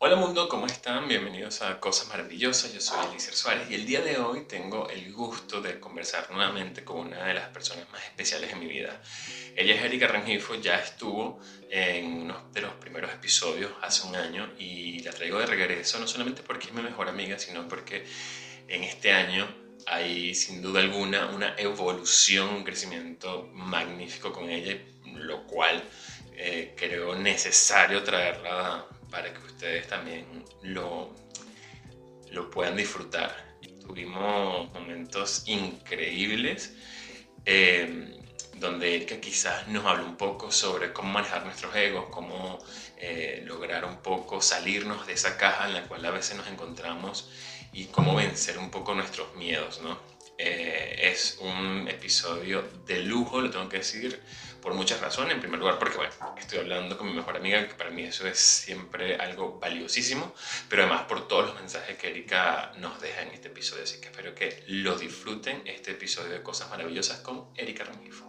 Hola mundo, ¿cómo están? Bienvenidos a Cosas Maravillosas. Yo soy Elícer Suárez y el día de hoy tengo el gusto de conversar nuevamente con una de las personas más especiales en mi vida. Ella es Erika Rengifo, ya estuvo en uno de los primeros episodios hace un año y la traigo de regreso no solamente porque es mi mejor amiga, sino porque en este año hay sin duda alguna una evolución, un crecimiento magnífico con ella, lo cual eh, creo necesario traerla para que ustedes también lo, lo puedan disfrutar. Tuvimos momentos increíbles eh, donde Erika quizás nos habló un poco sobre cómo manejar nuestros egos, cómo eh, lograr un poco salirnos de esa caja en la cual a veces nos encontramos y cómo vencer un poco nuestros miedos, ¿no? Eh, es un episodio de lujo, lo tengo que decir, por muchas razones. En primer lugar, porque bueno, estoy hablando con mi mejor amiga, que para mí eso es siempre algo valiosísimo, pero además por todos los mensajes que Erika nos deja en este episodio. Así que espero que lo disfruten, este episodio de Cosas Maravillosas con Erika Ramifo.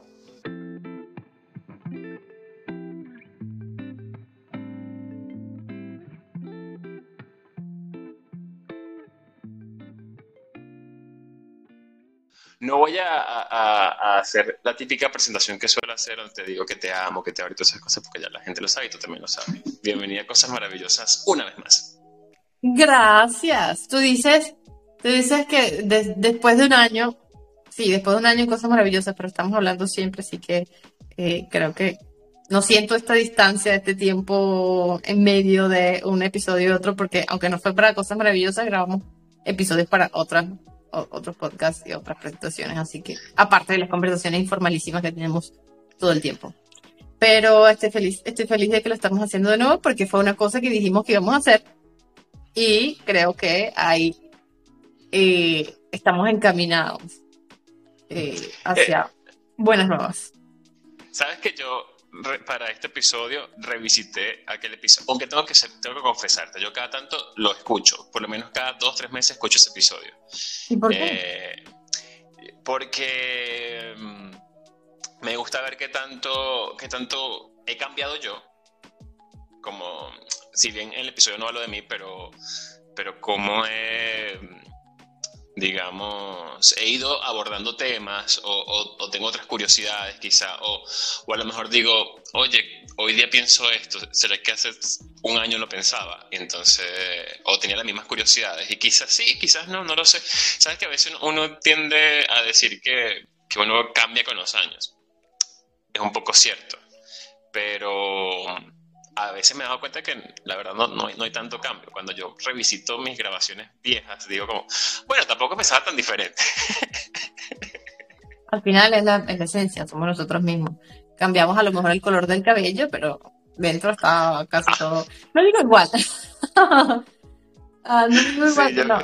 No voy a, hacer la típica presentación que suelo hacer, donde te digo que te amo, que te y todas esas cosas, porque ya la gente lo sabe y tú también lo sabes. Bienvenida a Cosas Maravillosas una vez más. Gracias. Tú dices, tú dices que después de un año, sí, después de un año en Cosas Maravillosas, pero estamos hablando siempre, así que eh, creo que no siento esta distancia, este tiempo en medio de un episodio y otro, porque aunque no fue para Cosas Maravillosas, grabamos episodios para otras otros podcasts y otras presentaciones, así que aparte de las conversaciones informalísimas que tenemos todo el tiempo. Pero estoy feliz, estoy feliz de que lo estamos haciendo de nuevo porque fue una cosa que dijimos que íbamos a hacer y creo que ahí eh, estamos encaminados eh, hacia eh, buenas nuevas. Sabes que yo para este episodio revisité aquel episodio. Aunque tengo que, tengo que confesarte, yo cada tanto lo escucho. Por lo menos cada dos, tres meses escucho ese episodio. ¿Y por qué? Eh, porque mm, me gusta ver qué tanto, qué tanto he cambiado yo. Como, si bien en el episodio no hablo de mí, pero, pero cómo he digamos, he ido abordando temas o, tengo otras curiosidades quizá, o, a lo mejor digo, oye, hoy día pienso esto, ¿será que hace un año lo pensaba? Entonces, o tenía las mismas curiosidades, y quizás sí, quizás no, no lo sé. Sabes que a veces uno tiende a decir que, que uno cambia con los años. Es un poco cierto, pero a veces me he dado cuenta que la verdad no, no, hay, tanto cambio. Cuando yo revisito mis grabaciones viejas, digo como, bueno, tampoco me tan diferente. Al final es la, esencia, somos nosotros mismos. Cambiamos a lo mejor el color del cabello, pero dentro está casi todo. No digo igual. Ah, no digo igual, no.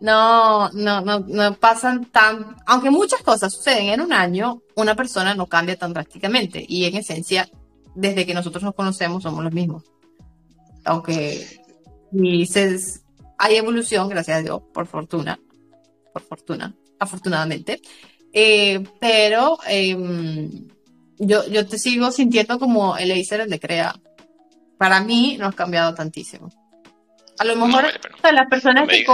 No, no, no, pasan tan. Aunque muchas cosas suceden en un año, una persona no cambia tan drásticamente. Y en esencia, desde que nosotros nos conocemos somos los mismos. Aunque dices, hay evolución, gracias a Dios, por fortuna, por fortuna, afortunadamente. Eh, pero em, yo, yo te sigo sintiendo como el Acer el de Crea. Para mí no has cambiado tantísimo. A lo mejor las personas que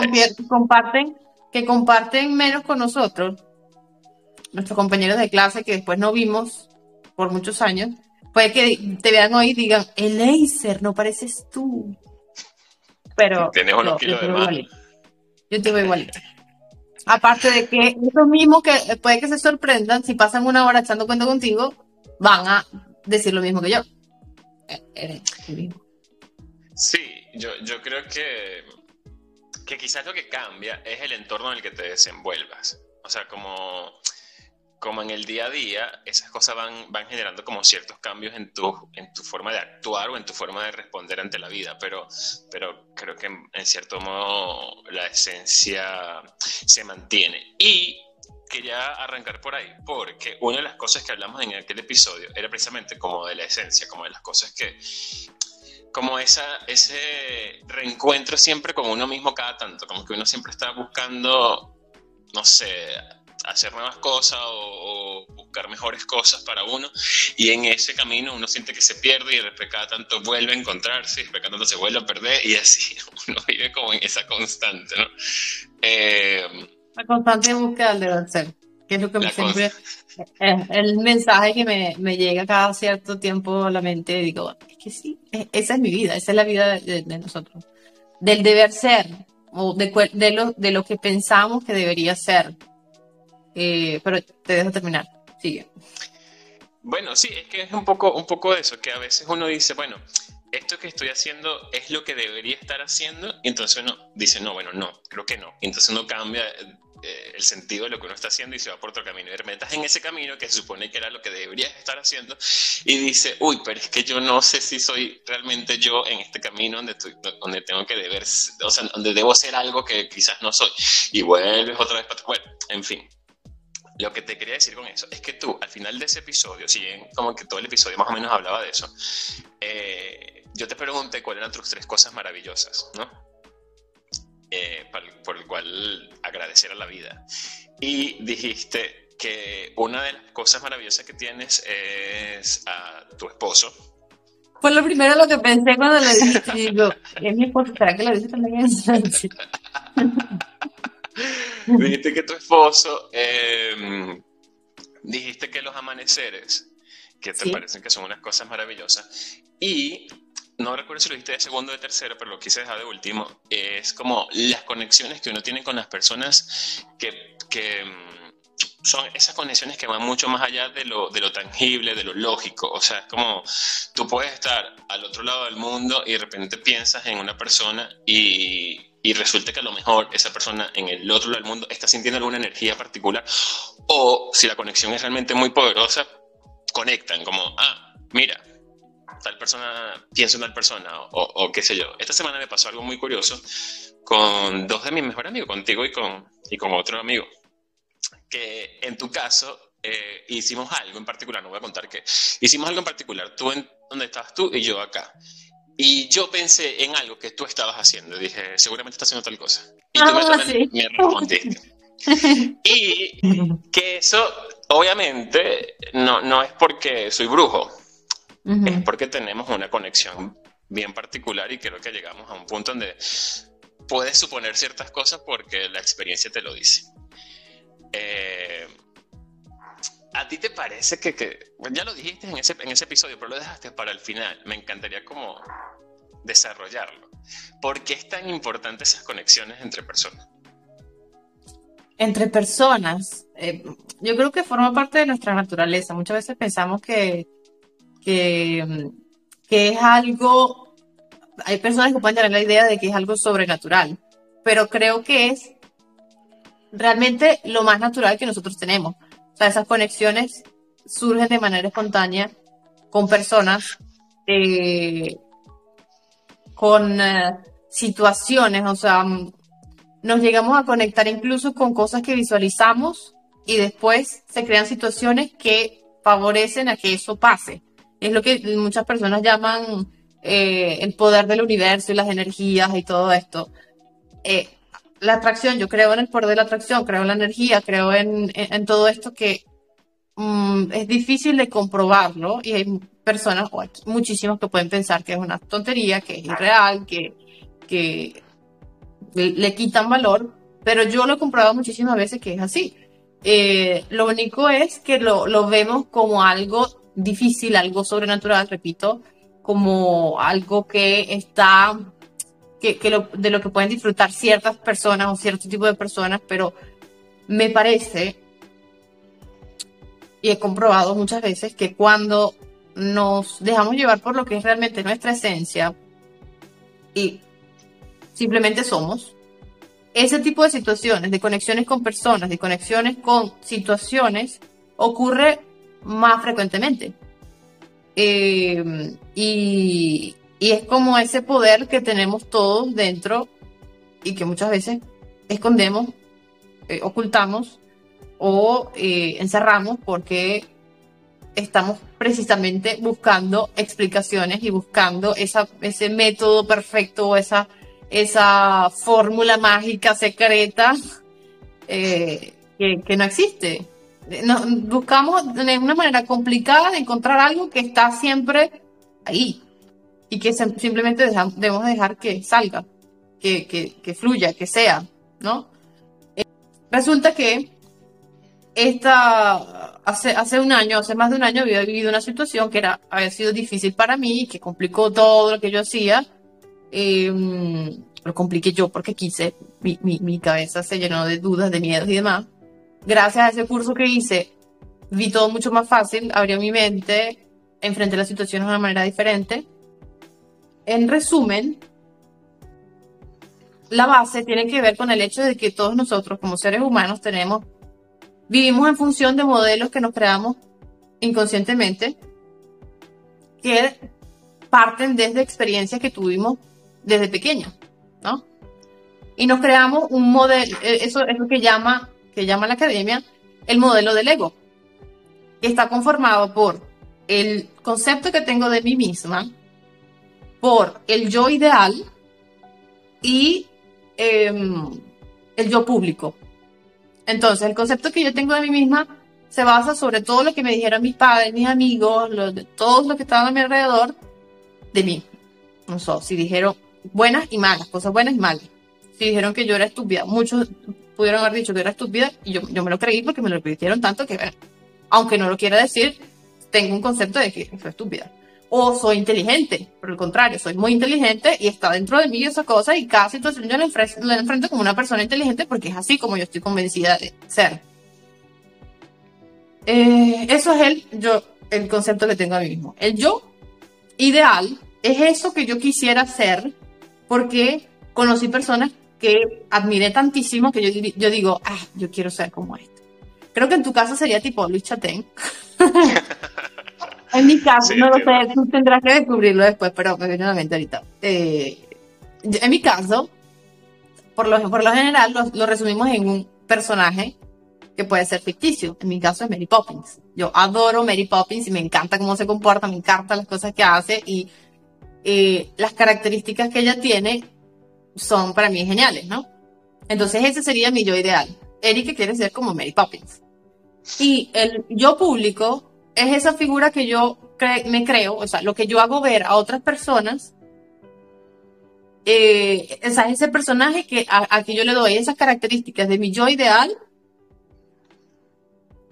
comparten, que comparten menos con nosotros, nuestros compañeros de clase que después no vimos por muchos años, Puede que te vean hoy y digan, el laser, no pareces tú. Pero Tienes unos kilos de más. Yo te igualito. Aparte de que esos mismos que puede que se sorprendan, si pasan una hora echando cuenta contigo, van a decir lo mismo que yo. Eh, mismo. Sí, yo, yo creo que, que quizás lo que cambia es el entorno en el que te desenvuelvas. O sea, como como en el día a día, esas cosas van, van generando como ciertos cambios en tu, en tu forma de actuar o en tu forma de responder ante la vida, pero, pero creo que en, cierto modo la esencia se mantiene. Y quería arrancar por ahí, porque una de las cosas que hablamos en aquel episodio era precisamente como de la esencia, como de las cosas que, como esa, ese reencuentro siempre con uno mismo cada tanto, como que uno siempre está buscando, no sé, hacer nuevas cosas o, buscar mejores cosas para uno y en ese camino uno siente que se pierde y después cada tanto vuelve a encontrarse y después cada tanto se vuelve a perder y así uno vive como en esa constante, ¿no? Eh, la constante búsqueda del deber ser, que es lo que siempre es el mensaje que me, me, llega cada cierto tiempo a la mente, digo, es que sí, e, esa es mi vida, esa es la vida de, de nosotros, del deber ser, o de, de, lo, de lo que pensamos que debería ser. Eh, pero te dejo terminar, sigue. Bueno, sí, es que es un poco, un poco eso, que a veces uno dice, bueno, esto que estoy haciendo es lo que debería estar haciendo, y entonces uno dice, no, bueno, no, creo que no. Y entonces uno cambia eh, el sentido de lo que uno está haciendo y se va por otro camino. Y de repente en ese camino que se supone que era lo que deberías estar haciendo y dice, uy, pero es que yo no sé si soy realmente yo en este camino donde, estoy, donde tengo que deber, o sea, donde debo ser algo que quizás no soy. Y vuelves otra vez para... Bueno, en fin. Lo que te quería decir con eso es que tú, al final de ese episodio, si bien como que todo el episodio más o menos hablaba de eso, eh, yo te pregunté cuáles eran tus tres cosas maravillosas, ¿no? Eh, por el cual agradecer a la vida. Y dijiste que una de las cosas maravillosas que tienes es a tu esposo. Fue lo primero lo que pensé cuando lo dije. digo, es mi esposo, ¿será que lo dice también en dijiste que tu esposo, em, dijiste que los amaneceres, que te parecen que son unas cosas maravillosas, y no recuerdo si lo dijiste de segundo o de tercero, pero lo quise dejar de último, es como las conexiones que uno tiene con las personas que, que em, son esas conexiones que van mucho más allá de lo, de lo tangible, de lo lógico. O sea, es como tú puedes estar al otro lado del mundo y de repente piensas en una persona y, y resulta que a lo mejor esa persona en el otro lado del mundo está sintiendo alguna energía particular o si la conexión es realmente muy poderosa, conectan como, ah, mira, tal persona piensa en tal persona o, o, qué sé yo. Esta semana me pasó algo muy curioso con dos de mis mejores amigos, contigo y con, y con otro amigo, que en tu caso eh, hicimos algo en particular, no voy a contar qué, hicimos algo en particular, tú en donde estabas tú y yo acá. Y yo pensé en algo que tú estabas haciendo. Dije, seguramente estás haciendo tal cosa. Y tú ah, me, respondiste. y que eso, obviamente, no, no es porque soy brujo. Es porque tenemos una conexión bien particular y creo que llegamos a un punto donde puedes suponer ciertas cosas porque la experiencia te lo dice. Eh, ¿A ti te parece que, que ya lo dijiste en ese, en ese episodio, pero lo dejaste para el final? Me encantaría como desarrollarlo. ¿Por qué es tan importante esas conexiones entre personas? Entre personas, eh, yo creo que forma parte de nuestra naturaleza. Muchas veces pensamos que, que, que es algo, hay personas que pueden tener la idea de que es algo sobrenatural, pero creo que es realmente lo más natural que nosotros tenemos sea, esas conexiones surgen de manera espontánea con personas, eh, con eh, situaciones, o sea, nos llegamos a conectar incluso con cosas que visualizamos y después se crean situaciones que favorecen a que eso pase. Es lo que muchas personas llaman eh, el poder del universo y las energías y todo esto la atracción, yo creo en el poder de la atracción, creo en la energía, creo en, todo esto que mm, es difícil de comprobarlo y hay personas, o hay muchísimos que pueden pensar que es una tontería, que es irreal, que, que le, quitan valor, pero yo lo he comprobado muchísimas veces que es así. Eh, lo único es que lo, lo vemos como algo difícil, algo sobrenatural, repito, como algo que está que, de lo que pueden disfrutar ciertas personas o cierto tipo de personas, pero me parece, y he comprobado muchas veces, que cuando nos dejamos llevar por lo que es realmente nuestra esencia y simplemente somos, ese tipo de situaciones, de conexiones con personas, de conexiones con situaciones, ocurre más frecuentemente. Eh, y, y es como ese poder que tenemos todos dentro y que muchas veces escondemos, eh, ocultamos o eh, encerramos porque estamos precisamente buscando explicaciones y buscando ese método perfecto esa, esa fórmula mágica secreta eh, que, que, no existe. buscamos de una manera complicada de encontrar algo que está siempre ahí y que simplemente debemos dejar que salga, que, que, fluya, que sea, ¿no? Eh, resulta que esta, hace, hace un año, hace más de un año había vivido una situación que era, había sido difícil para mí, que complicó todo lo que yo hacía. Em, lo compliqué yo porque quise, mi, mi, mi cabeza se llenó de dudas, de miedos y demás. Gracias a ese curso que hice, vi todo mucho más fácil, abrió mi mente, enfrenté las situaciones de una manera diferente. En resumen, la base tiene que ver con el hecho de que todos nosotros como seres humanos tenemos Vivimos en función de modelos que nos creamos inconscientemente, que parten desde experiencias que tuvimos desde pequeños, ¿no? Y nos creamos un modelo, eh, eso es lo que llama, que llama la academia el modelo del ego, que está conformado por el concepto que tengo de mí misma, por el yo ideal y em, el yo público. Entonces, el concepto que yo tengo de mí misma se basa sobre todo lo que me dijeron mis padres, mis amigos, los, todos los que estaban a mi alrededor de mí. No sé, si dijeron buenas y malas, cosas buenas y malas. Si dijeron que yo era estúpida, muchos pudieron haber dicho que era estúpida y yo, yo me lo creí porque me lo repitieron tanto que, aunque no lo quiera decir, tengo un concepto de que soy estúpida o soy inteligente. Por el contrario, soy muy inteligente y está dentro de mí esa cosa y cada situación yo la enfrento, enfrento como una persona inteligente porque es así como yo estoy convencida de ser. Eh, eso es el, yo, el concepto que tengo a mí mismo. El yo ideal es eso que yo quisiera ser porque conocí personas que admiré tantísimo que yo, yo digo, ah, yo quiero ser como este. Creo que en tu caso sería tipo Luis Chatén. En mi caso, no lo sé, tú tendrás que descubrirlo después, pero pequeñamente ahorita. Eh, en mi caso, por lo, por lo general, lo, resumimos en un personaje que puede ser ficticio. En mi caso es Mary Poppins. Yo adoro Mary Poppins y me encanta cómo se comporta, me encantan las cosas que hace y eh, las características que ella tiene son para mí geniales, ¿no? Entonces ese sería mi yo ideal. Erika quiere ser como Mary Poppins. Y el yo público es esa figura que yo me creo, o sea, lo que yo hago ver a otras personas, eh, es ese personaje que a, que yo le doy esas características de mi yo ideal,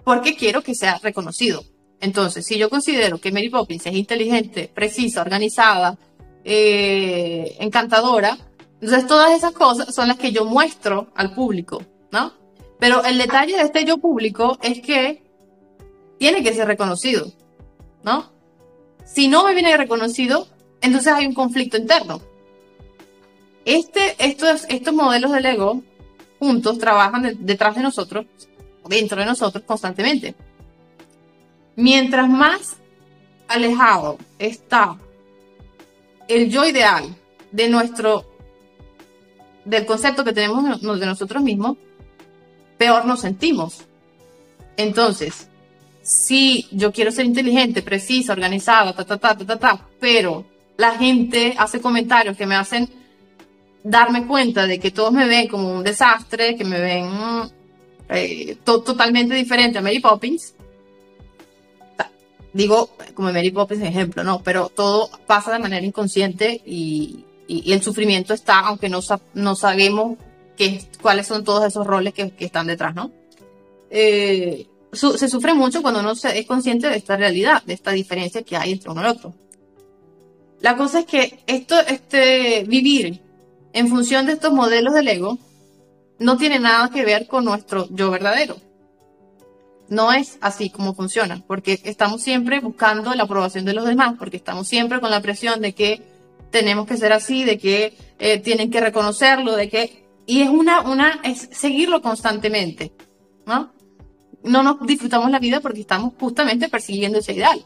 porque quiero que sea reconocido. Entonces, si yo considero que Mary Poppins es inteligente, precisa, organizada, eh, encantadora, entonces todas esas cosas son las que yo muestro al público, ¿no? Pero el detalle de este yo público es que tiene que ser reconocido, ¿no? Si no me viene reconocido, entonces hay un conflicto interno. Este, estos, estos modelos del ego juntos trabajan detrás de nosotros, dentro de nosotros constantemente. Mientras más alejado está el yo ideal de nuestro, del concepto que tenemos de nosotros mismos, peor nos sentimos. Entonces, sí, yo quiero ser inteligente, precisa, organizada, ta, ta, ta, ta, ta, ta, pero la gente hace comentarios que me hacen darme cuenta de que todos me ven como un desastre, que me ven eh, totalmente diferente a Mary Poppins. Digo, como Mary Poppins ejemplo, ¿no? Pero todo pasa de manera inconsciente y, el sufrimiento está, aunque no, no sabemos qué, cuáles son todos esos roles que, que están detrás, ¿no? Eh, se sufre mucho cuando uno es consciente de esta realidad, de esta diferencia que hay entre uno y otro. La cosa es que esto, este, vivir en función de estos modelos del ego no tiene nada que ver con nuestro yo verdadero. No es así como funciona, porque estamos siempre buscando la aprobación de los demás, porque estamos siempre con la presión de que tenemos que ser así, de que eh, tienen que reconocerlo, de que... Y es una, una, es seguirlo constantemente, ¿no? No nos disfrutamos la vida porque estamos justamente persiguiendo ese ideal.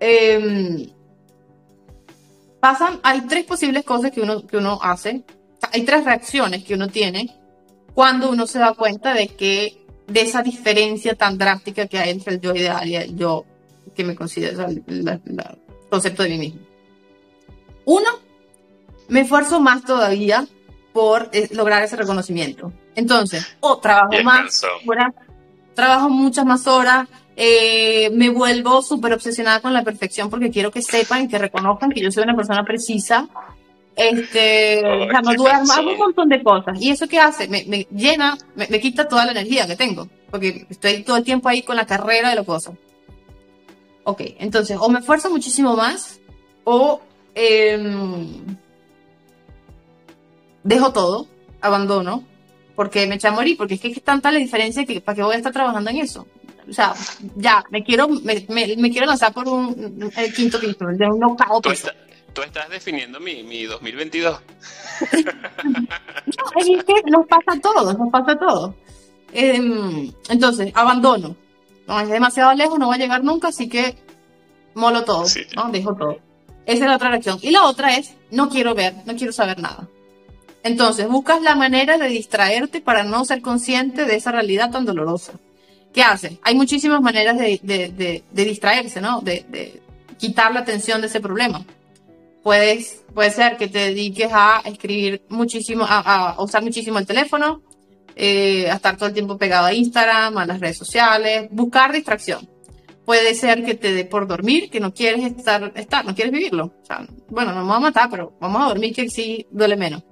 Em, pasan, hay tres posibles cosas que uno, que uno hace, hay tres reacciones que uno tiene cuando uno se da cuenta de que de esa diferencia tan drástica que hay entre el yo ideal y el yo que me considero el concepto de mí mismo. Uno, me esfuerzo más todavía por eh, lograr ese reconocimiento. Entonces, o trabajo más, trabajo muchas más horas, eh, me vuelvo súper obsesionada con la perfección porque quiero que sepan, que reconozcan que yo soy una persona precisa. Este, o sea, no duermo, hago un montón de cosas. ¿Y eso qué hace? Me, me llena, me, me, quita toda la energía que tengo, porque estoy todo el tiempo ahí con la carrera de la cosa. Ok, entonces, o me esfuerzo muchísimo más, o eh, dejo todo, abandono, porque me echa a morir, porque es que es tanta la diferencia que para qué voy a estar trabajando en eso. O sea, ya, me quiero, me, me, quiero lanzar por un el quinto piso, de un knockout. ¿Tú, tú estás definiendo mi, mi 2022. no, es que nos pasa a todos, nos pasa a todos. Eh, entonces, abandono. No, es demasiado lejos, no va a llegar nunca, así que molo todo, ¿no? Dejo todo. Esa es la otra reacción. Y la otra es, no quiero ver, no quiero saber nada. Entonces, buscas la manera de distraerte para no ser consciente de esa realidad tan dolorosa. ¿Qué haces? Hay muchísimas maneras de, de, de, distraerse, ¿no? De, quitar la atención de ese problema. Puedes, puede ser que te dediques a escribir muchísimo, a, a usar muchísimo el teléfono, eh, a estar todo el tiempo pegado a Instagram, a las redes sociales, buscar distracción. Puede ser que te dé por dormir, que no quieres estar, estar no quieres vivirlo. O sea, bueno, no vamos a matar, pero vamos a dormir que sí duele menos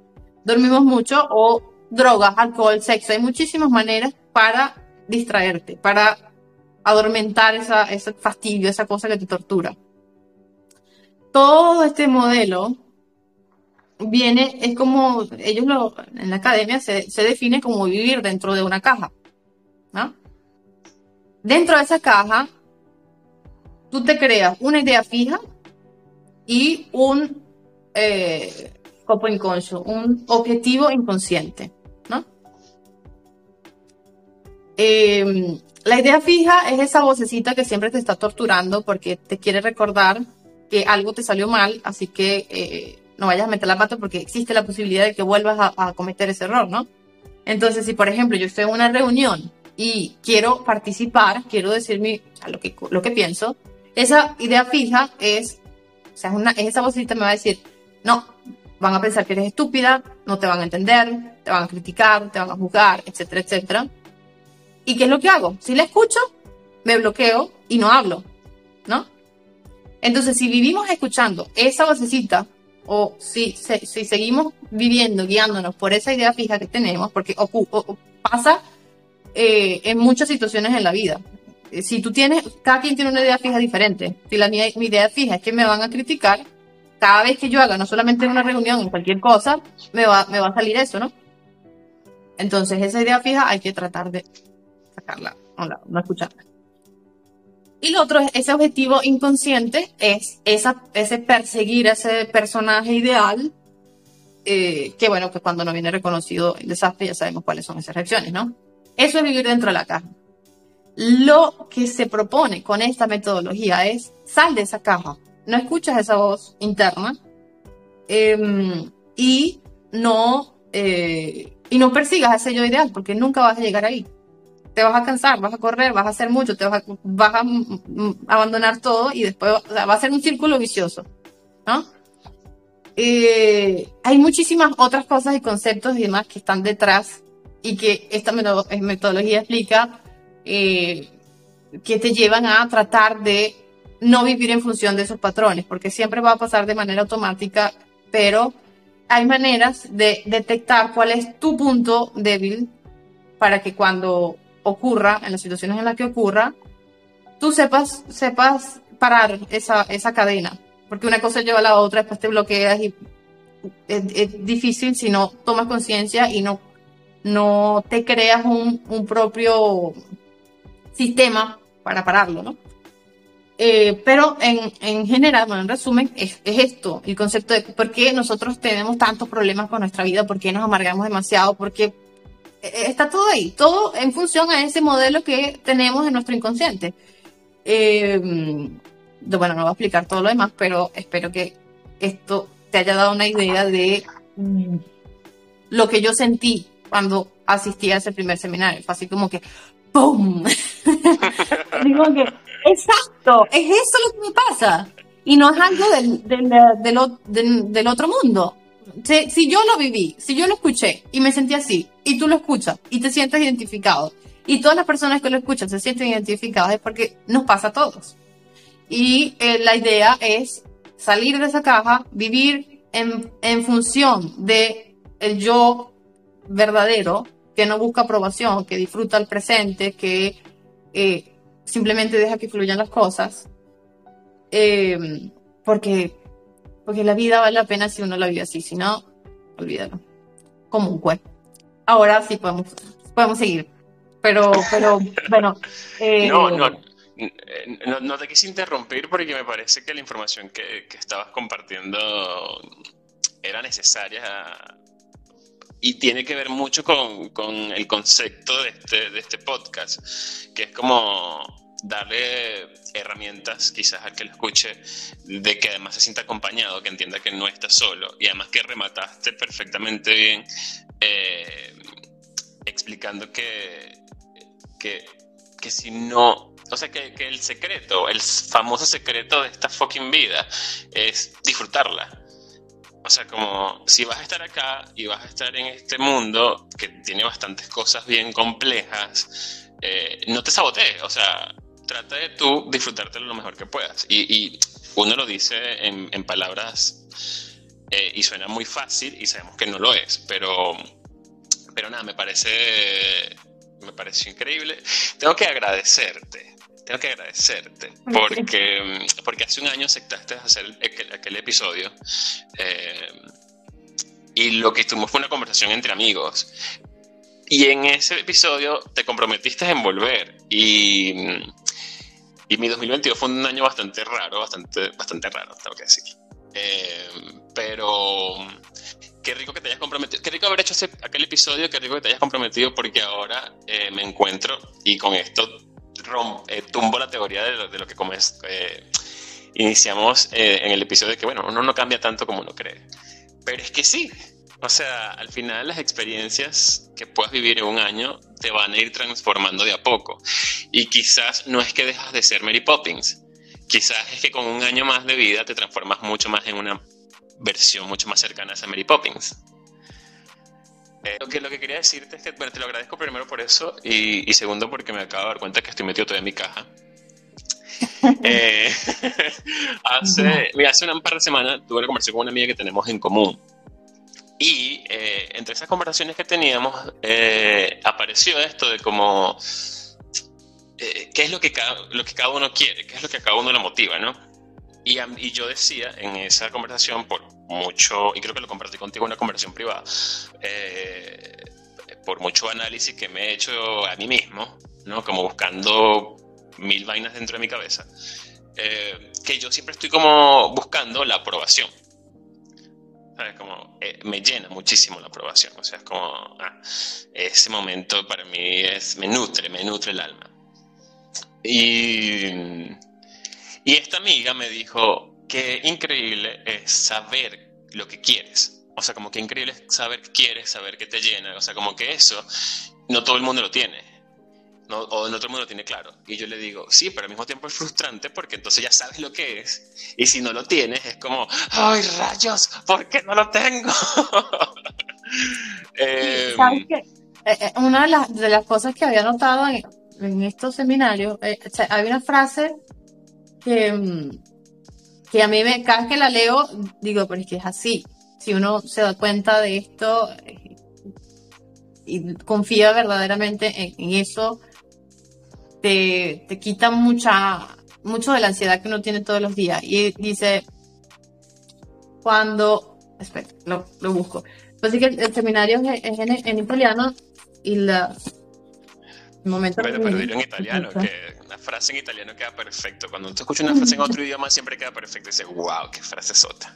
dormimos mucho o drogas, alcohol, sexo. Hay muchísimas maneras para distraerte, para adormentar esa, ese fastidio, esa cosa que te tortura. Todo este modelo viene, es como, ellos lo, en la academia se, se define como vivir dentro de una caja. Dentro de esa caja, tú te creas una idea fija y un, eh, copo inconscio, un objetivo inconsciente, ¿no? Em, la idea fija es esa vocecita que siempre te está torturando porque te quiere recordar que algo te salió mal, así que eh, no vayas a meter la pata porque existe la posibilidad de que vuelvas a, cometer ese error, ¿no? Entonces, si por ejemplo yo estoy en una reunión y quiero participar, quiero decir lo, que, lo que pienso, esa idea fija es, o sea, una, esa vocecita me va a decir, no, van a pensar que eres estúpida, no te van a entender, te van a criticar, te van a juzgar, etcétera, etcétera. ¿Y qué es lo que hago? Si la escucho, me bloqueo y no hablo, ¿no? Entonces, si vivimos escuchando esa vocecita, o si, si seguimos viviendo, guiándonos por esa idea fija que tenemos, porque pasa eh, en muchas situaciones en la vida. Si tú tienes, cada quien tiene una idea fija diferente. Si la mi idea fija es que me van a criticar, cada vez que yo haga, no solamente en una reunión, en cualquier cosa, me va, me va a salir eso, ¿no? Entonces, esa idea fija hay que tratar de sacarla, no, no escucharla. Y lo otro, ese objetivo inconsciente es esa, ese perseguir a ese personaje ideal, eh, que bueno, que cuando no viene reconocido el desastre ya sabemos cuáles son esas reacciones, ¿no? Eso es vivir dentro de la caja. Lo que se propone con esta metodología es sal de esa caja, no escuchas esa voz interna em, y no eh, y no persigas ese yo ideal porque nunca vas a llegar ahí. Te vas a cansar, vas a correr, vas a hacer mucho, te vas a, abandonar todo y después va a ser un círculo vicioso. Eh, hay muchísimas otras cosas y conceptos y demás que están detrás y que esta metodología explica eh, que te llevan a tratar de no vivir en función de esos patrones, porque siempre va a pasar de manera automática, pero hay maneras de detectar cuál es tu punto débil para que cuando ocurra, en las situaciones en las que ocurra, tú sepas, sepas parar esa, esa cadena, porque una cosa lleva a la otra, después te bloqueas y es, difícil si no tomas conciencia y no, no te creas un, un propio sistema para pararlo, ¿no? Eh, pero en, en, general, bueno, en resumen, es, es, esto, el concepto de por qué nosotros tenemos tantos problemas con nuestra vida, por qué nos amargamos demasiado, porque eh, está todo ahí, todo en función a ese modelo que tenemos en nuestro inconsciente. Eh, bueno, no voy a explicar todo lo demás, pero espero que esto te haya dado una idea de lo que yo sentí cuando asistí a ese primer seminario. Fue así como que, ¡pum! Digo que Exacto, es eso lo que me pasa. Y no es algo del, del, del, otro mundo. Si, yo lo viví, si yo lo escuché y me sentí así, y tú lo escuchas y te sientes identificado, Y todas las personas que lo escuchan se sienten identificadas es porque nos pasa a todos. Y eh, la idea es salir de esa caja, vivir en, en función de el yo verdadero, que no busca aprobación, que disfruta el presente, que eh, simplemente deja que fluyan las cosas. Eh, porque, porque la vida vale la pena si uno la vive así, si no, olvídalo. Como un cuerpo. Ahora sí podemos, podemos seguir. Pero, pero, bueno. Eh, no, no, no, te quise interrumpir porque me parece que la información que, que estabas compartiendo era necesaria y tiene que ver mucho con, con el concepto de este, de este podcast, que es como darle herramientas quizás al que lo escuche, de que además se sienta acompañado, que entienda que no está solo y además que remataste perfectamente bien eh, explicando que, que, que, si no, o sea, que, el secreto, el famoso secreto de esta fucking vida es disfrutarla. O sea, como si vas a estar acá y vas a estar en este mundo que tiene bastantes cosas bien complejas, eh, no te sabotees, o sea, trata de tú disfrutártelo lo mejor que puedas. Y, uno lo dice en, palabras eh, y suena muy fácil y sabemos que no lo es, pero, pero nada, me parece, me pareció increíble. Tengo que agradecerte tengo que agradecerte porque, porque hace un año aceptaste hacer aquel, episodio eh, y lo que tuvimos fue una conversación entre amigos. Y en ese episodio te comprometiste en volver y, y mi 2022 fue un año bastante raro, bastante, bastante raro, tengo que decir. Eh, pero qué rico que te hayas comprometido, qué rico haber hecho ese, aquel episodio, qué rico que te hayas comprometido porque ahora eh, me encuentro y con esto eh, tumbo la teoría de lo, de lo que como eh, iniciamos eh, en el episodio de que, bueno, uno no cambia tanto como uno cree. Pero es que sí. O sea, al final las experiencias que puedas vivir en un año te van a ir transformando de a poco. Y quizás no es que dejas de ser Mary Poppins. Quizás es que con un año más de vida te transformas mucho más en una versión mucho más cercana a esa Mary Poppins. Eh, lo, que, lo que quería decirte es que, bueno, te lo agradezco primero por eso y, segundo porque me acabo de dar cuenta que estoy metido todavía en mi caja. Eh, hace, hace un par de semanas tuve una conversación con una amiga que tenemos en común. Y eh, entre esas conversaciones que teníamos apareció esto de como qué es lo que, cada, lo que cada uno quiere, qué es lo que a cada uno le motiva, ¿no? Y, y yo decía en esa conversación, por mucho, y creo que lo compartí contigo en una conversación privada, eh, por mucho análisis que me he hecho a mí mismo, ¿no? Como buscando mil vainas dentro de mi cabeza, eh, que yo siempre estoy como buscando la aprobación. ¿Sabes? Como eh, me llena muchísimo la aprobación. O sea, es como ah, ese momento para mí es, me nutre, me nutre el alma. Y, y esta amiga me dijo, qué increíble es saber lo que quieres. O sea, como que increíble es saber qué quieres, saber qué te llena. O sea, como que eso no todo el mundo lo tiene. No, o no todo mundo lo tiene claro. Y yo le digo, sí, pero al mismo tiempo es frustrante porque entonces ya sabes lo que es. Y si no lo tienes, es como, ¡ay, rayos! ¿Por qué no lo tengo? eh, ¿Sabes qué? Eh, eh, una de las, de las, cosas que había notado en, en estos seminarios, eh, hay una frase que mm, que a mí me, cada vez que la leo, digo, pero es que es así. Si uno se da cuenta de esto eh, y confía verdaderamente en, eso, te, te, quita mucha, mucho de la ansiedad que uno tiene todos los días. Y dice, cuando, espera, lo, lo busco. Pues sí que el, seminario es, en, italiano y la... momento pero, pero en italiano, que frase en italiano queda perfecto. Cuando tú escuchas una frase en otro idioma siempre queda perfecto. Y dices, wow, qué frase sota.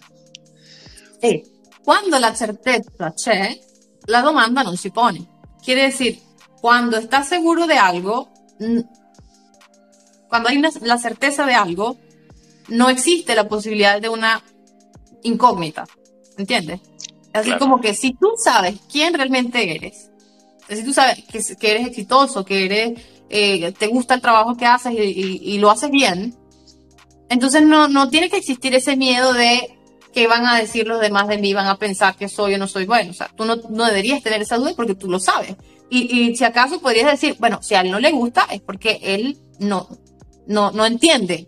Sí. Cuando la certeza c'è, la domanda non si pone. Quiere decir, cuando estás seguro de algo, cuando hay la certeza de algo, no existe la posibilidad de una incógnita. ¿Entiendes? Así como que si tú sabes quién realmente eres, si tú sabes que eres exitoso, que eres eh, te gusta el trabajo que haces y, lo haces bien, entonces no, no tiene que existir ese miedo de qué van a decir los demás de mí, van a pensar que soy o no soy bueno. O sea, tú no, no deberías tener esa duda porque tú lo sabes. Y, y, si acaso podrías decir, bueno, si a él no le gusta es porque él no, no, no entiende.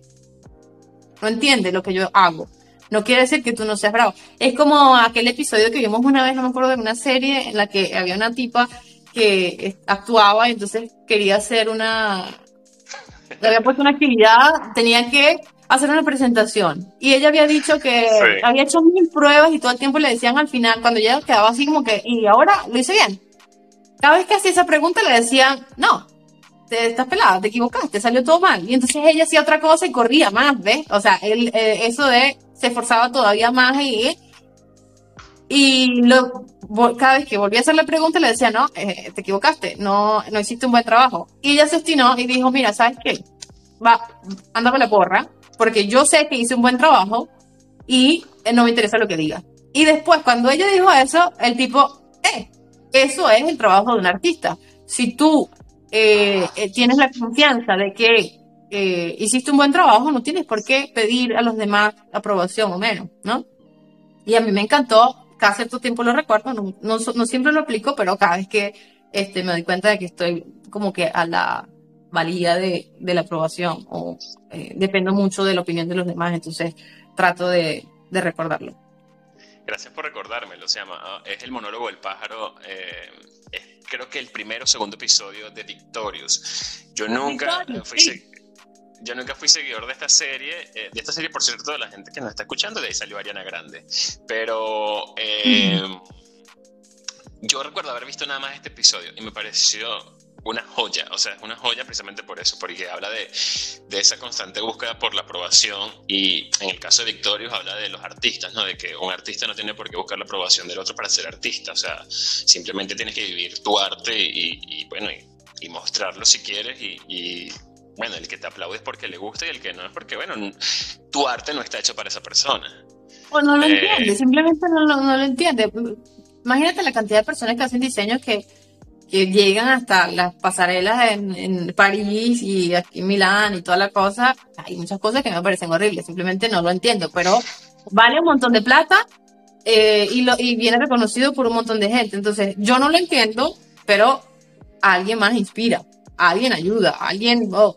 No entiende lo que yo hago. No quiere decir que tú no seas bravo. Es como aquel episodio que vimos una vez, no me acuerdo de una serie en la que había una tipa que actuaba y entonces quería hacer una, le había puesto una actividad, tenía que hacer una presentación. Y ella había dicho que había hecho mil pruebas y todo el tiempo le decían al final, cuando ella quedaba así como que, y ahora lo hice bien. Cada vez que hacía esa pregunta le decían, no, te estás pelada, te equivocaste, salió todo mal. Y entonces ella hacía otra cosa y corría más, ¿ves? O sea, él, eh, eso de se esforzaba todavía más y, y lo, cada vez que volvía a hacer la pregunta le decía, no, eh, te equivocaste, no, no hiciste un buen trabajo. Y ella se estinó y dijo, mira, ¿sabes qué? Va, anda la porra, porque yo sé que hice un buen trabajo y eh, no me interesa lo que diga. Y después, cuando ella dijo eso, el tipo, eh, eso es el trabajo de un artista. Si tú eh, tienes la confianza de que hiciste un buen trabajo, no tienes por qué pedir a los demás aprobación o menos, ¿no? Y a mí me encantó cada cierto tiempo lo recuerdo, no, no, siempre lo aplico, pero cada vez que este, me doy cuenta de que estoy como que a la valía de, de la aprobación o eh, dependo mucho de la opinión de los demás, entonces trato de, de recordarlo. Gracias por recordármelo, se llama, ah, es el monólogo del pájaro, eh, creo que el primero o segundo episodio de Victorious. Yo nunca fui, yo nunca fui seguidor de esta serie, eh, de esta serie, por cierto, de la gente que nos está escuchando, de ahí salió Ariana Grande. Pero eh, yo recuerdo haber visto nada más este episodio y me pareció una joya, o sea, es una joya precisamente por eso, porque habla de, de, esa constante búsqueda por la aprobación y en el caso de Victorious habla de los artistas, ¿no? De que un artista no tiene por qué buscar la aprobación del otro para ser artista, o sea, simplemente tienes que vivir tu arte y, bueno, y, mostrarlo si quieres y bueno, el que te aplaude es porque le gusta y el que no es porque, bueno, tu arte no está hecho para esa persona. O no lo eh, entiende, simplemente no, no, lo entiende. Imagínate la cantidad de personas que hacen diseños que, que llegan hasta las pasarelas en, en, París y aquí en Milán y toda la cosa. Hay muchas cosas que me parecen horribles, simplemente no lo entiendo, pero vale un montón de plata eh, y, lo, y viene reconocido por un montón de gente. Entonces, yo no lo entiendo, pero alguien más inspira, alguien ayuda, alguien... Oh,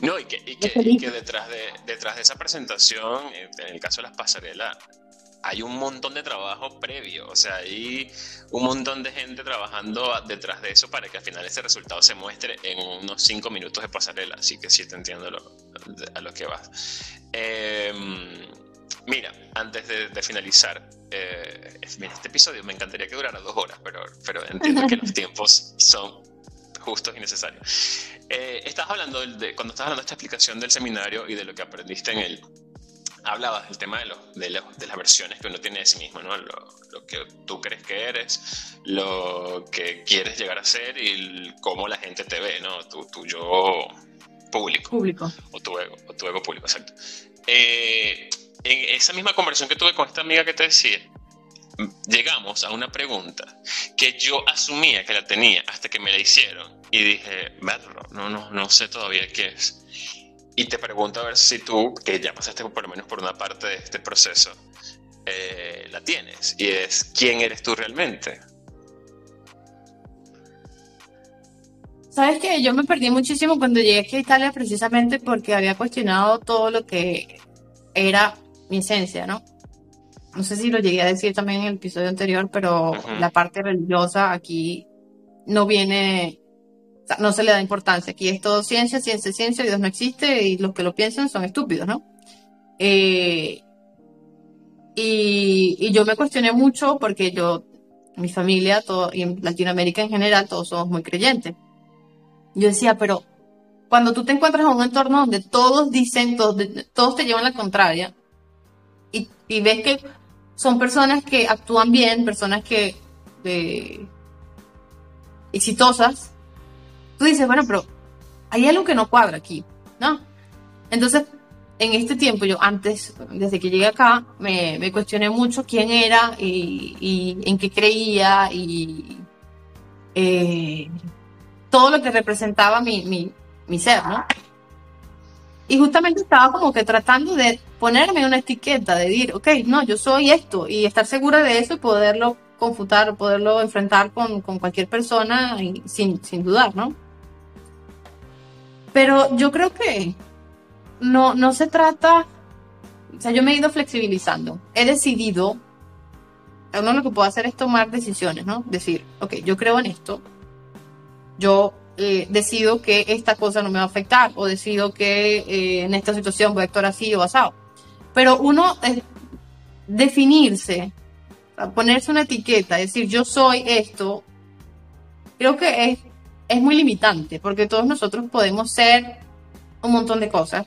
no, y que, que, detrás, de, detrás de esa presentación, en el caso de las pasarelas, hay un montón de trabajo previo, o sea, hay un montón de gente trabajando detrás de eso para que al final ese resultado se muestre en unos cinco minutos de pasarela, así que sí te entiendo a lo que vas. Em, mira, antes de, finalizar, eh, este episodio me encantaría que durara dos horas, pero, pero entiendo que los tiempos son justos y necesarios. Eh, estás hablando de, cuando estás hablando de esta explicación del seminario y de lo que aprendiste en él, hablabas del tema de, lo, de, las versiones que uno tiene de sí mismo, ¿no? Lo, que tú crees que eres, lo que quieres llegar a ser y cómo la gente te ve, ¿no? Tu, tu yo público. Público. O tu ego, o tu ego público, exacto. Eh, en esa misma conversación que tuve con esta amiga que te decía, llegamos a una pregunta que yo asumía que la tenía hasta que me la hicieron y dije, no, no, no sé todavía qué es. Y te pregunto a ver si tú, que ya pasaste por lo menos por una parte de este proceso, eh, la tienes. Y es, ¿quién eres tú realmente? Sabes que yo me perdí muchísimo cuando llegué aquí a Italia precisamente porque había cuestionado todo lo que era mi esencia, ¿no? no sé si lo llegué a decir también en el episodio anterior, pero la parte religiosa aquí no viene, no se le da importancia. Aquí es todo ciencia, ciencia, ciencia, Dios no existe y los que lo piensan son estúpidos, ¿no? Eh, y, y, yo me cuestioné mucho porque yo, mi familia, todo, y en Latinoamérica en general, todos somos muy creyentes. Yo decía, pero cuando tú te encuentras en un entorno donde todos dicen, todos, todos te llevan la contraria, y, y ves que son personas que actúan bien, personas que exitosas. Tú dices, bueno, pero hay algo que no cuadra aquí, ¿no? Entonces, en este tiempo, yo antes, desde que llegué acá, me, me cuestioné mucho quién era y, en qué creía y eh, todo lo que representaba mi, mi, ser, ¿no? Y justamente estaba como que tratando de ponerme una etiqueta, de decir, ok, no, yo soy esto, y estar segura de eso y poderlo confutar, poderlo enfrentar con, con cualquier persona y sin, sin dudar, ¿no? Pero yo creo que no, no se trata, o sea, yo me he ido flexibilizando, he decidido, uno lo que puedo hacer es tomar decisiones, ¿no? Decir, ok, yo creo en esto, yo eh, decido que esta cosa no me va a afectar o decido que eh, en esta situación voy a actuar así o asado. Pero uno es definirse, ponerse una etiqueta, decir yo soy esto, creo que es, es muy limitante porque todos nosotros podemos ser un montón de cosas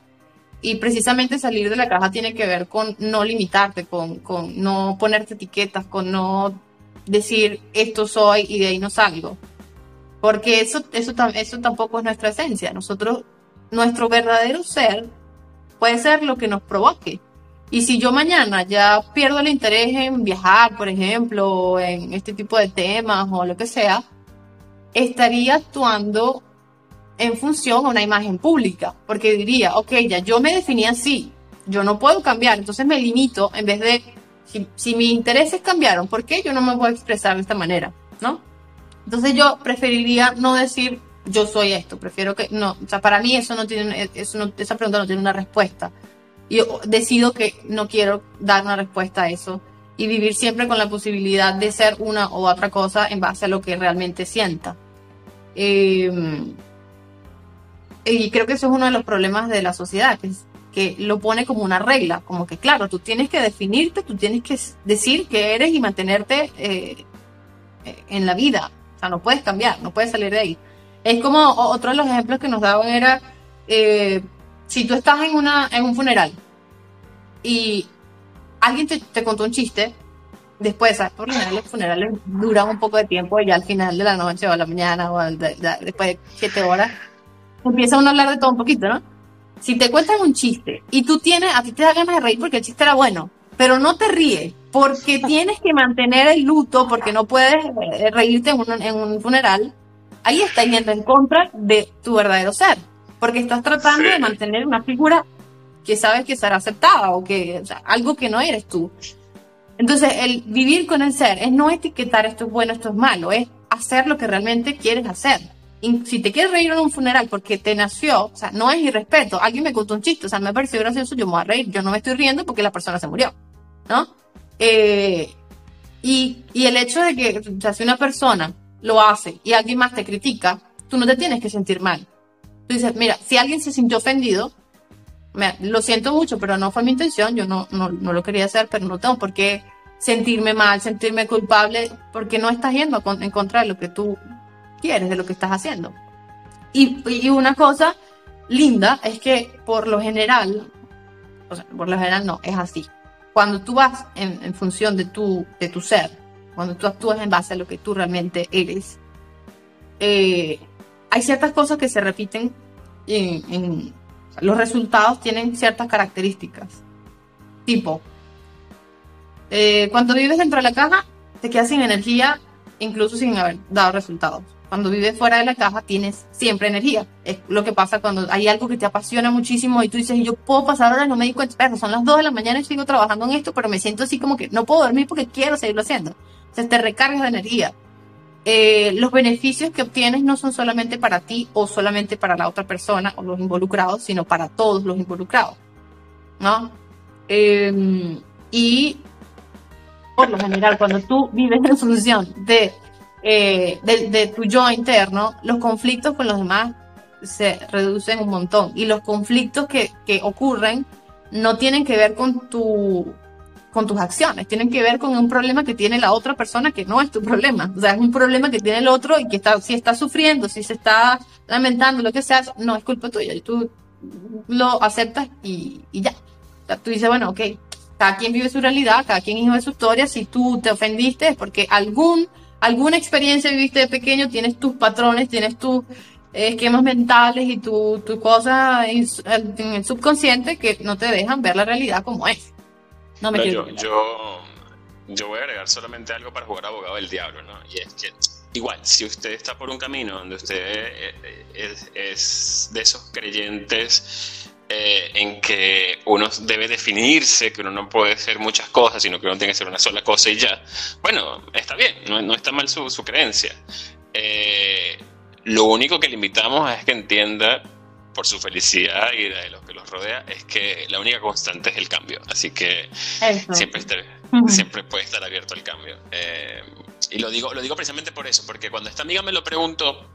y precisamente salir de la caja tiene que ver con no limitarte, con, con no ponerte etiquetas, con no decir esto soy y de ahí no salgo porque eso, eso, eso tampoco es nuestra esencia. Nosotros, nuestro verdadero ser puede ser lo que nos provoque. Y si yo mañana ya pierdo el interés en viajar, por ejemplo, en este tipo de temas o lo que sea, estaría actuando en función a una imagen pública, porque diría, ok, ya yo me definí así, yo no puedo cambiar, entonces me limito en vez de, si, mis intereses cambiaron, ¿por qué yo no me voy a expresar de esta manera? ¿No? Entonces yo preferiría no decir yo soy esto, prefiero que no, o sea, para mí eso no tiene, eso esa pregunta no tiene una respuesta. Yo decido que no quiero dar una respuesta a eso y vivir siempre con la posibilidad de ser una u otra cosa en base a lo que realmente sienta. Em, y creo que eso es uno de los problemas de la sociedad, que, que lo pone como una regla, como que claro, tú tienes que definirte, tú tienes que decir que eres y mantenerte eh, en la vida. O sea, no puedes cambiar, no puedes salir de ahí. Es como otro de los ejemplos que nos daban era, eh, si tú estás en, una, en un funeral y alguien te, contó un chiste, después, ¿sabes? Por lo general los funerales duran un poco de tiempo y ya al final de la noche o a la mañana o después de siete horas, empieza uno a hablar de todo un poquito, ¿no? Si te cuentan un chiste y tú tienes, a ti te da ganas de reír porque el chiste era bueno, pero no te ríes porque tienes que mantener el luto, porque no puedes eh, reírte en un, en un funeral, ahí estás yendo en contra de tu verdadero ser, porque estás tratando de mantener una figura que sabes que será aceptada o que algo que no eres tú. Entonces, el vivir con el ser es no etiquetar esto es bueno, esto es malo, es hacer lo que realmente quieres hacer. Si te quieres reír en un funeral porque te nació, o sea, no es irrespeto. Alguien me contó un chiste, o sea, me pareció gracioso, yo me voy a reír. Yo no me estoy riendo porque la persona se murió, ¿no? Eh, y, y, el hecho de que, o sea, si una persona lo hace y alguien más te critica, tú no te tienes que sentir mal. Tú dices, mira, si alguien se sintió ofendido, lo siento mucho, pero no fue mi intención, yo no, no, no, lo quería hacer, pero no tengo por qué sentirme mal, sentirme culpable, porque no estás yendo en contra de lo que tú quieres, de lo que estás haciendo. Y, y una cosa linda es que por lo general, o sea, por lo general no, es así cuando tú vas en, función de tu, de tu ser, cuando tú actúas en base a lo que tú realmente eres, eh, hay ciertas cosas que se repiten en, los resultados tienen ciertas características. Tipo, eh, cuando vives dentro de la caja, te quedas sin energía, incluso sin haber dado resultados. Cuando vives fuera de la caja tienes siempre energía. Es lo que pasa cuando hay algo que te apasiona muchísimo y tú dices, yo puedo pasar horas, no me di cuenta, son las 2 de la mañana y sigo trabajando en esto, pero me siento así como que no puedo dormir porque quiero seguirlo haciendo. Sea, te recargas de energía. Eh, los beneficios que obtienes no son solamente para ti o solamente para la otra persona o los involucrados, sino para todos los involucrados. ¿No? Em, y por lo general, cuando tú vives en función de eh, de, tu yo interno, los conflictos con los demás se reducen un montón. Y los conflictos que, ocurren no tienen que ver con, tu, con tus acciones, tienen que ver con un problema que tiene la otra persona que no es tu problema. O sea, es un problema que tiene el otro y que está, si está sufriendo, si se está lamentando, lo que sea, no es culpa tuya. Y tú lo aceptas y, ya. O sea, tú dices, bueno, ok, cada quien vive su realidad, cada quien vive su historia. Si tú te ofendiste es porque algún alguna experiencia viviste de pequeño, tienes tus patrones, tienes tus esquemas mentales y tus tu cosas en, el subconsciente que no te dejan ver la realidad como es. No me yo, yo, yo, voy a agregar solamente algo para jugar abogado del diablo, ¿no? Y es que, igual, si usted está por un camino donde usted es, es de esos creyentes eh, en que uno debe definirse, que uno no puede ser muchas cosas, sino que uno tiene que ser una sola cosa y ya. Bueno, está bien, no, está mal su, su creencia. Eh, lo único que le invitamos es que entienda por su felicidad y de los rodea, es que la única constante es el cambio. Así que siempre, siempre puede estar abierto al cambio. Eh, y lo digo, lo digo precisamente por eso, porque cuando esta amiga me lo preguntó,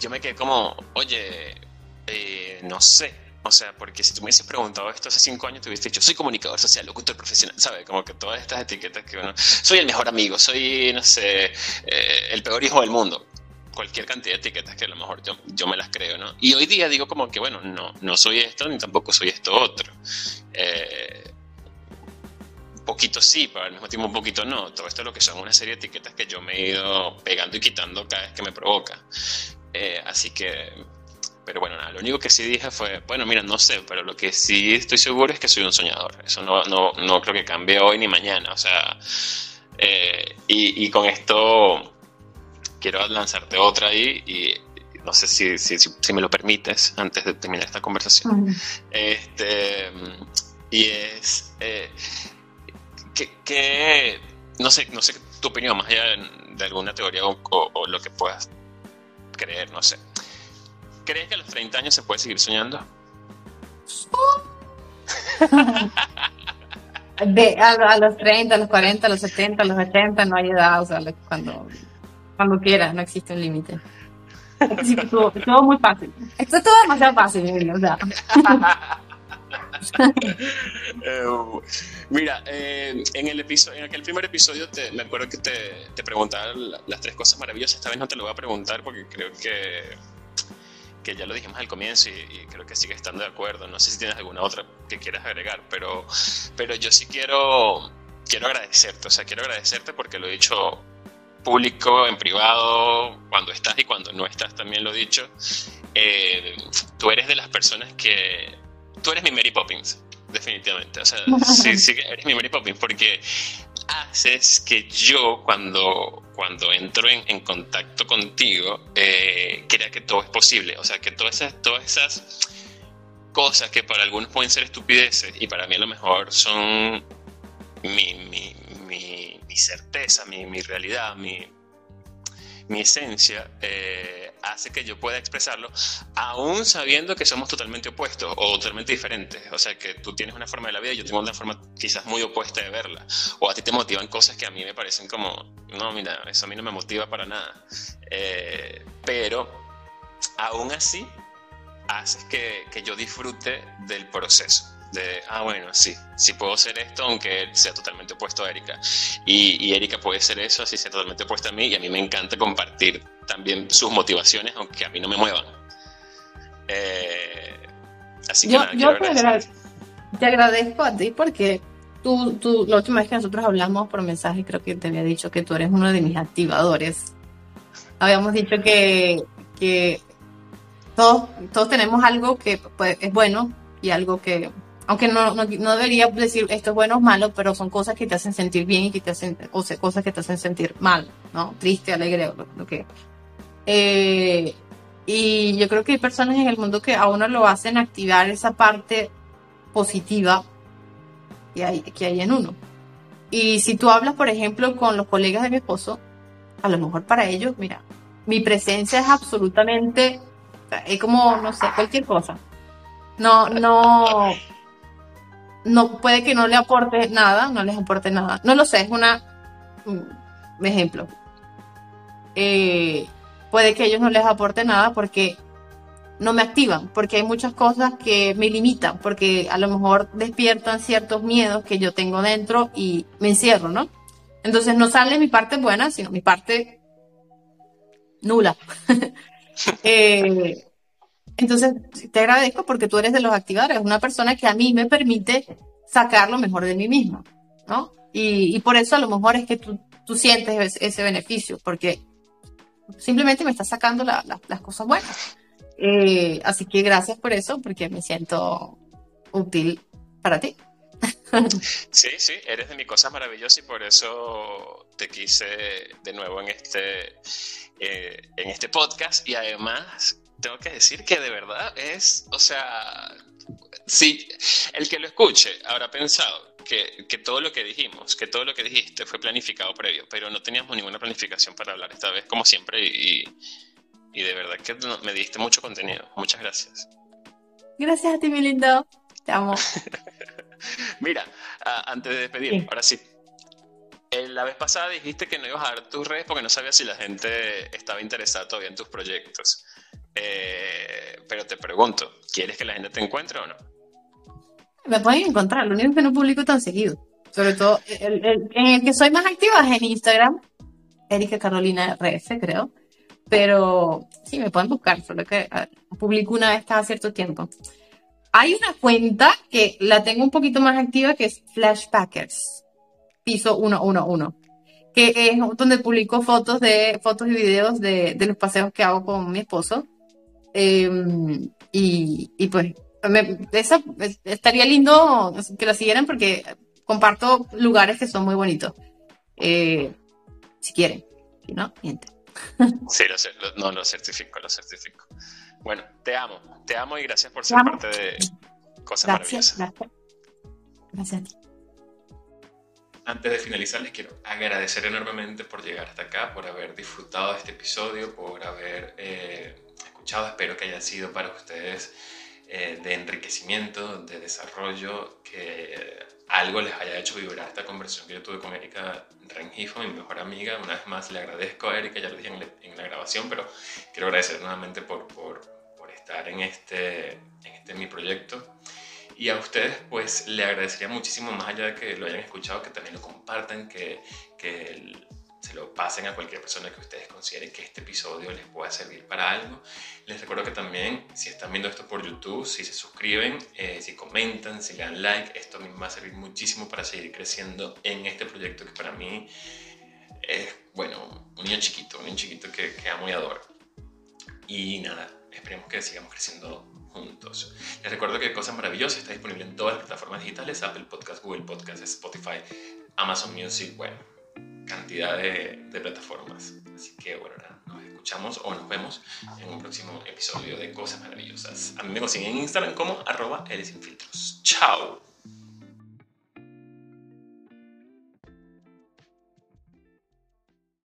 yo me quedé como, oye, eh, no sé. O sea, porque si tú me hubieses preguntado esto hace cinco años, te hubiese dicho, soy comunicador social, locutor profesional, ¿sabes? Como que todas estas etiquetas que uno... Soy el mejor amigo, soy, no sé, eh, el peor hijo del mundo cualquier cantidad de etiquetas que a lo mejor yo, yo me las creo, ¿no? Y hoy día digo como que, bueno, no, no soy esto ni tampoco soy esto otro. Eh, un poquito sí, pero al mismo tiempo un poquito no. Todo esto es lo que son una serie de etiquetas que yo me he ido pegando y quitando cada vez que me provoca. Eh, así que, pero bueno, nada, lo único que sí dije fue, bueno, mira, no sé, pero lo que sí estoy seguro es que soy un soñador. Eso no, no, no creo que cambie hoy ni mañana. O sea, eh, y, y con esto quiero lanzarte otra ahí y no sé si, si, me lo permites antes de terminar esta conversación. Este, y es eh, que, no sé, no sé tu opinión, más allá de, alguna teoría o, lo que puedas creer, no sé. ¿Crees que a los 30 años se puede seguir soñando? De, a, los 30, a los 40, a los 70, a los 80, no hay edad, o sea, cuando cuando quieras, no existe un límite. todo, todo, muy fácil. Esto es todo demasiado fácil, o sea. Eh, mira, eh, en el episodio, en aquel primer episodio me acuerdo que te, te preguntaba las tres cosas maravillosas. Esta vez no te lo voy a preguntar porque creo que, que ya lo dijimos al comienzo y, creo que sigue estando de acuerdo. No sé si tienes alguna otra que quieras agregar, pero, pero yo sí quiero, quiero agradecerte. O sea, quiero agradecerte porque lo he dicho público, en privado, cuando estás y cuando no estás, también lo he dicho, eh, tú eres de las personas que... Tú eres mi Mary Poppins, definitivamente. O sea, sí, sí, eres mi Mary Poppins, porque haces que yo cuando, cuando entro en, contacto contigo eh, crea que todo es posible. O sea, que todas esas, todas esas cosas que para algunos pueden ser estupideces y para mí a lo mejor son mi, mi, mi certeza, mi, realidad, mi, esencia, eh, hace que yo pueda expresarlo, aún sabiendo que somos totalmente opuestos o totalmente diferentes. O sea, que tú tienes una forma de la vida y yo tengo una forma quizás muy opuesta de verla. O a ti te motivan cosas que a mí me parecen como, no, mira, eso a mí no me motiva para nada. Eh, pero aún así, haces que yo disfrute del proceso de, ah, bueno, sí, sí puedo ser esto, aunque sea totalmente opuesto a Erika. Y, y, Erika puede ser eso, así sea totalmente opuesta a mí, y a mí me encanta compartir también sus motivaciones, aunque a mí no me muevan. Eh, así que yo, yo te, agradezco, te, agradezco a ti porque tú, tú, la última vez que nosotros hablamos por mensaje, creo que te había dicho que tú eres uno de mis activadores. Habíamos dicho que, que todos, todos tenemos algo que pues, es bueno y algo que aunque no, no, debería decir esto es bueno o malo, pero son cosas que te hacen sentir bien y que te hacen, o sea, cosas que te hacen sentir mal, ¿no? Triste, alegre, lo, que. Eh, y yo creo que hay personas en el mundo que a uno lo hacen activar esa parte positiva que hay, que hay en uno. Y si tú hablas, por ejemplo, con los colegas de mi esposo, a lo mejor para ellos, mira, mi presencia es absolutamente, es como, no sé, cualquier cosa. No, no, no puede que no le aporte nada, no les aporte nada. No lo sé, es una, un ejemplo. Eh, puede que ellos no les aporte nada porque no me activan, porque hay muchas cosas que me limitan, porque a lo mejor despiertan ciertos miedos que yo tengo dentro y me encierro, ¿no? Entonces no sale mi parte buena, sino mi parte nula. eh, entonces, te agradezco porque tú eres de los activadores, una persona que a mí me permite sacar lo mejor de mí misma, ¿no? Y, por eso a lo mejor es que tú, sientes ese, beneficio, porque simplemente me estás sacando las cosas buenas. Eh, así que gracias por eso, porque me siento útil para ti. Sí, sí, eres de mis cosas maravillosas y por eso te quise de nuevo en este, eh, en este podcast y además tengo que decir que de verdad es, o sea, sí, el que lo escuche habrá pensado que, que, todo lo que dijimos, que todo lo que dijiste fue planificado previo, pero no teníamos ninguna planificación para hablar esta vez, como siempre, y, y de verdad que me diste mucho contenido. Muchas gracias. Gracias a ti, mi lindo. Te amo. Mira, antes de despedir, ahora sí. La vez pasada dijiste que no ibas a dar tus redes porque no sabías si la gente estaba interesada todavía en tus proyectos. Eh, pero te pregunto, ¿quieres que la gente te encuentre o no? Me pueden encontrar, lo único que no publico tan seguido. Sobre todo, en el que soy más activa es en Instagram, Erika Carolina RF, creo. Pero sí, me pueden buscar, solo que publico una vez cada cierto tiempo. Hay una cuenta que la tengo un poquito más activa que es Flashpackers, piso 111, que es donde publico fotos de fotos y videos de, de los paseos que hago con mi esposo. Em, y, y, pues, esa, estaría lindo que la siguieran porque comparto lugares que son muy bonitos. Eh, si quieren, si no, miente. Sí, lo, no, lo certifico, lo certifico. Bueno, te amo, te amo y gracias por ser parte de Cosas Maravillosas. Gracias. gracias a ti. Antes de finalizar, les quiero agradecer enormemente por llegar hasta acá, por haber disfrutado de este episodio, por haber eh, Espero que haya sido para ustedes eh, de enriquecimiento, de desarrollo, que algo les haya hecho vibrar esta conversación que yo tuve con Erika Rengifo, mi mejor amiga. Una vez más le agradezco a Erika, ya lo dije en, la grabación, pero quiero agradecer nuevamente por, por, por estar en este, en este mi proyecto. Y a ustedes, pues, le agradecería muchísimo, más allá de que lo hayan escuchado, que también lo compartan, que, que se lo pasen a cualquier persona que ustedes consideren que este episodio les pueda servir para algo. Les recuerdo que también, si están viendo esto por YouTube, si se suscriben, eh, si comentan, si le dan like, esto a mí me va a servir muchísimo para seguir creciendo en este proyecto que para mí es, bueno, un niño chiquito, un niño chiquito que, que amo y adoro. Y nada, esperemos que sigamos creciendo juntos. Les recuerdo que Cosas Maravillosas está disponible en todas las plataformas digitales, Apple Podcast, Google Podcast, Spotify, Amazon Music, bueno, cantidad de, plataformas. Así que bueno, nos escuchamos o nos vemos en un próximo episodio de Cosas Maravillosas. A mí me consiguen en Instagram como arroba Chao.